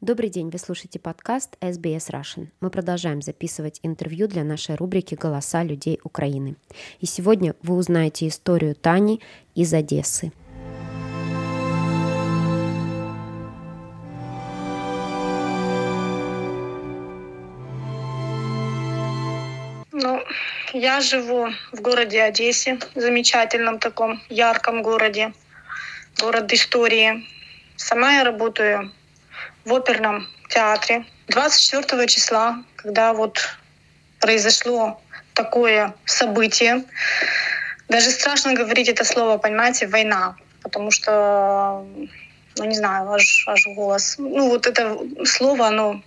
Добрый день, вы слушаете подкаст SBS Russian. Мы продолжаем записывать интервью для нашей рубрики «Голоса людей Украины». И сегодня вы узнаете историю Тани из Одессы. Ну, я живу в городе Одессе, замечательном таком ярком городе, город истории. Сама я работаю в оперном театре. 24 числа, когда вот произошло такое событие, даже страшно говорить это слово, понимаете, война, потому что, ну не знаю, аж, аж голос. Ну вот это слово, оно,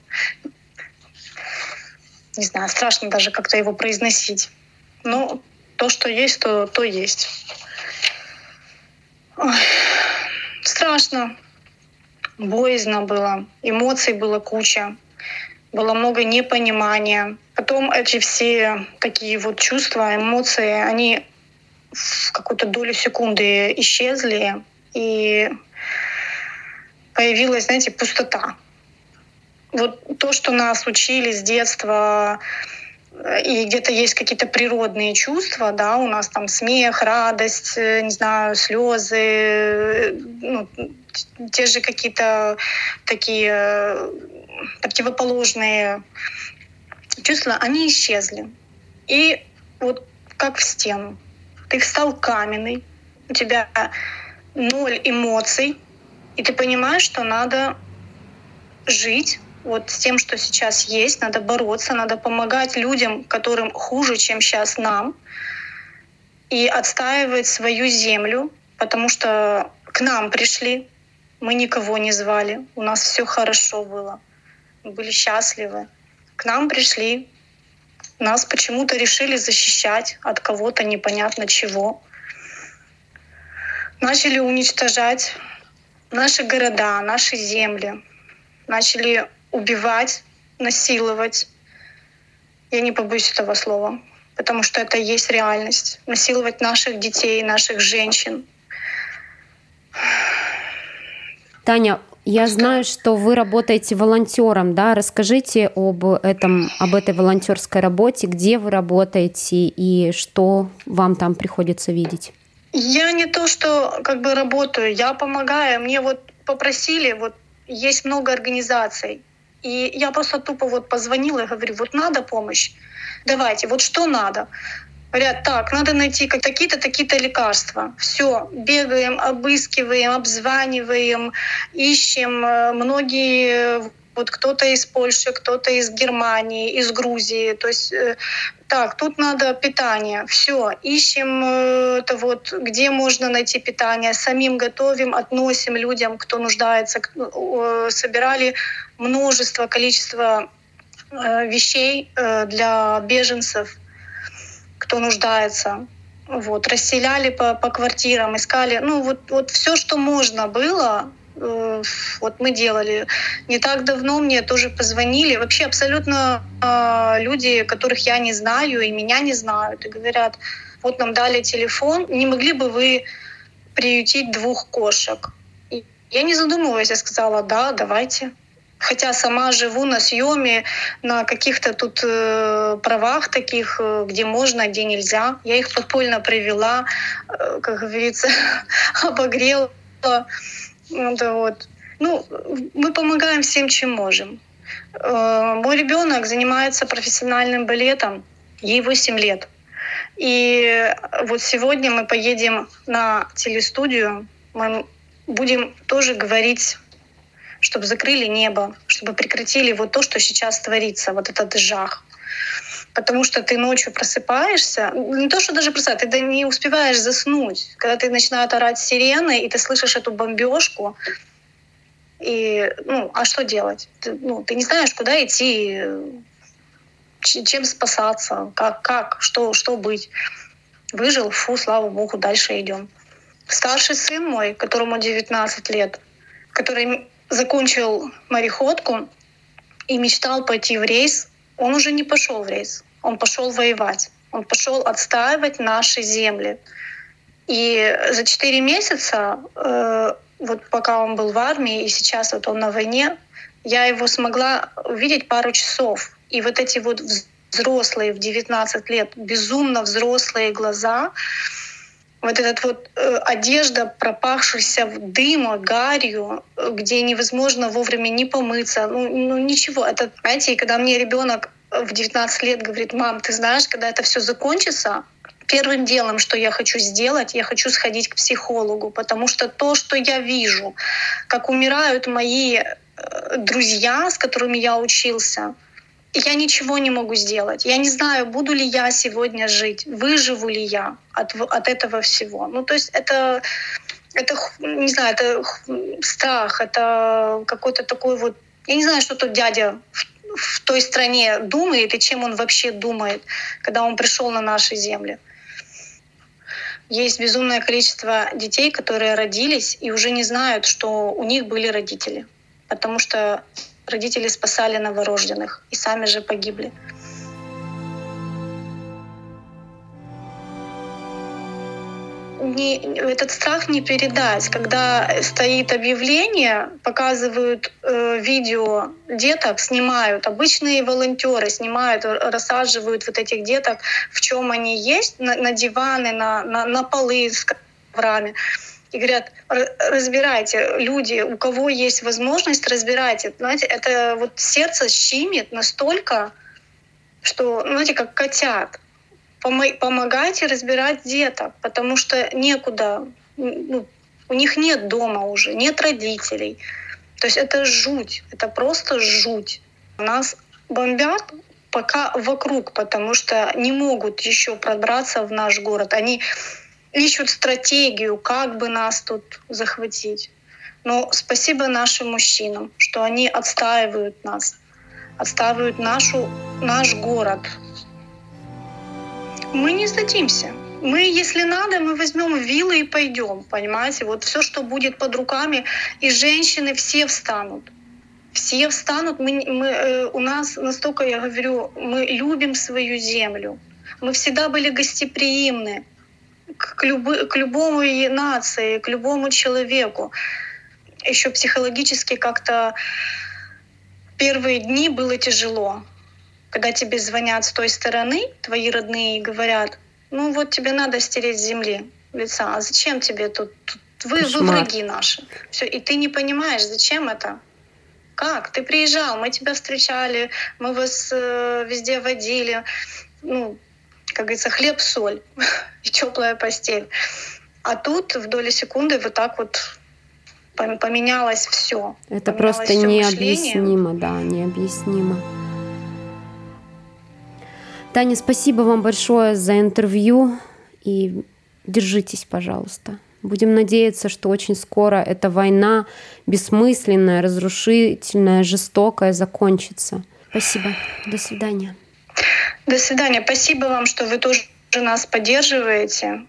не знаю, страшно даже как-то его произносить. Но то, что есть, то, то есть. Ой, страшно, боязно было, эмоций было куча, было много непонимания. Потом эти все такие вот чувства, эмоции, они в какую-то долю секунды исчезли, и появилась, знаете, пустота. Вот то, что нас учили с детства, и где-то есть какие-то природные чувства, да, у нас там смех, радость, э, не знаю, слезы, э, ну, те же какие-то такие э, противоположные чувства, они исчезли. И вот как в стену. Ты встал каменный, у тебя ноль эмоций, и ты понимаешь, что надо жить вот с тем, что сейчас есть, надо бороться, надо помогать людям, которым хуже, чем сейчас нам, и отстаивать свою землю, потому что к нам пришли, мы никого не звали, у нас все хорошо было, мы были счастливы. К нам пришли, нас почему-то решили защищать от кого-то непонятно чего. Начали уничтожать наши города, наши земли. Начали убивать, насиловать. Я не побоюсь этого слова, потому что это есть реальность. Насиловать наших детей, наших женщин. Таня, я знаю, что вы работаете волонтером, да? Расскажите об этом, об этой волонтерской работе, где вы работаете и что вам там приходится видеть. Я не то, что как бы работаю, я помогаю. Мне вот попросили, вот есть много организаций, и я просто тупо вот позвонила и говорю, вот надо помощь, давайте, вот что надо. Говорят, так, надо найти как такие-то, такие-то лекарства. Все, бегаем, обыскиваем, обзваниваем, ищем. Э, многие вот кто-то из Польши, кто-то из Германии, из Грузии. То есть э, так, тут надо питание. Все, ищем э, это вот, где можно найти питание, самим готовим, относим людям, кто нуждается. Собирали множество, количество вещей для беженцев кто нуждается. Вот, расселяли по, по квартирам, искали. Ну, вот, вот все, что можно было, э, вот мы делали. Не так давно мне тоже позвонили. Вообще абсолютно э, люди, которых я не знаю и меня не знают, и говорят, вот нам дали телефон, не могли бы вы приютить двух кошек? И я не задумываясь, я сказала, да, давайте хотя сама живу на съеме, на каких-то тут э, правах таких, э, где можно, где нельзя. Я их подпольно привела, э, как говорится, обогрела. Вот, вот. Ну, мы помогаем всем, чем можем. Э, мой ребенок занимается профессиональным балетом, ей 8 лет. И вот сегодня мы поедем на телестудию, мы будем тоже говорить чтобы закрыли небо, чтобы прекратили вот то, что сейчас творится, вот этот жах. Потому что ты ночью просыпаешься, не то, что даже просыпаешься, ты не успеваешь заснуть. Когда ты начинают орать сирены, и ты слышишь эту бомбежку, и, ну, а что делать? Ты, ну, ты не знаешь, куда идти, чем спасаться, как, как что, что быть. Выжил, фу, слава богу, дальше идем. Старший сын мой, которому 19 лет, который закончил мореходку и мечтал пойти в рейс, он уже не пошел в рейс, он пошел воевать, он пошел отстаивать наши земли. И за четыре месяца, э, вот пока он был в армии, и сейчас вот он на войне, Я его смогла увидеть пару часов. И вот эти вот взрослые в 19 лет, безумно взрослые глаза, вот этот вот э, одежда, пропахшаяся дыма, гарью, где невозможно вовремя не помыться, ну, ну ничего. Это, знаете, когда мне ребенок в 19 лет говорит, мам, ты знаешь, когда это все закончится, первым делом, что я хочу сделать, я хочу сходить к психологу, потому что то, что я вижу, как умирают мои э, друзья, с которыми я учился, я ничего не могу сделать. Я не знаю, буду ли я сегодня жить, выживу ли я от, от этого всего. Ну, то есть это, это, не знаю, это страх, это какой-то такой вот... Я не знаю, что тот дядя в, в той стране думает и чем он вообще думает, когда он пришел на наши земли. Есть безумное количество детей, которые родились и уже не знают, что у них были родители. Потому что родители спасали новорожденных и сами же погибли. не, этот страх не передать. Когда стоит объявление, показывают э, видео деток, снимают, обычные волонтеры снимают, рассаживают вот этих деток, в чем они есть, на, на диваны, на, на, на полы с коврами и говорят, разбирайте, люди, у кого есть возможность, разбирайте. Знаете, это вот сердце щимит настолько, что, знаете, как котят. Помогайте разбирать деток, потому что некуда, ну, у них нет дома уже, нет родителей. То есть это жуть, это просто жуть. Нас бомбят пока вокруг, потому что не могут еще пробраться в наш город. Они ищут стратегию, как бы нас тут захватить. Но спасибо нашим мужчинам, что они отстаивают нас, отстаивают нашу, наш город. Мы не сдадимся. Мы, если надо, мы возьмем вилы и пойдем, понимаете? Вот все, что будет под руками, и женщины все встанут. Все встанут. Мы, мы, э, у нас настолько, я говорю, мы любим свою землю. Мы всегда были гостеприимны к, любы, к любой нации, к любому человеку. Еще психологически как-то первые дни было тяжело. Когда тебе звонят с той стороны, твои родные, и говорят, ну вот тебе надо стереть с земли лица, а зачем тебе тут? Вы, вы враги наши. Все, и ты не понимаешь, зачем это? Как? Ты приезжал, мы тебя встречали, мы вас э, везде водили. Ну, как говорится, хлеб, соль и теплая постель. А тут в доли секунды вот так вот поменялось все. Это поменялось просто необъяснимо, да, необъяснимо. Таня, спасибо вам большое за интервью и держитесь, пожалуйста. Будем надеяться, что очень скоро эта война бессмысленная, разрушительная, жестокая закончится. Спасибо. До свидания. До свидания. Спасибо вам, что вы тоже нас поддерживаете.